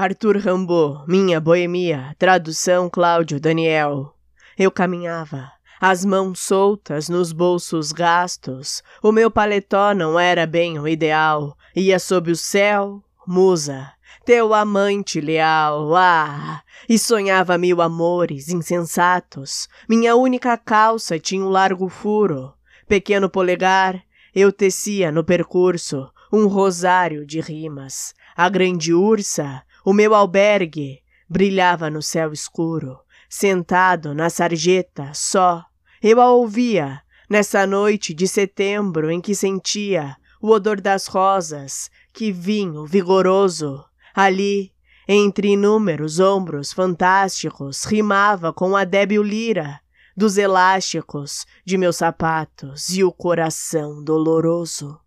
Arthur Rambo, minha boemia, tradução Cláudio Daniel. Eu caminhava, as mãos soltas nos bolsos gastos. O meu paletó não era bem o ideal. Ia sob o céu, musa, teu amante leal, ah! E sonhava mil amores insensatos. Minha única calça tinha um largo furo. Pequeno polegar, eu tecia no percurso um rosário de rimas. A grande ursa, o meu albergue, brilhava no céu escuro. Sentado na sarjeta, só, eu a ouvia, nessa noite de setembro em que sentia o odor das rosas, que vinho vigoroso, ali, entre inúmeros ombros fantásticos, rimava com a débil lira dos elásticos de meus sapatos e o coração doloroso.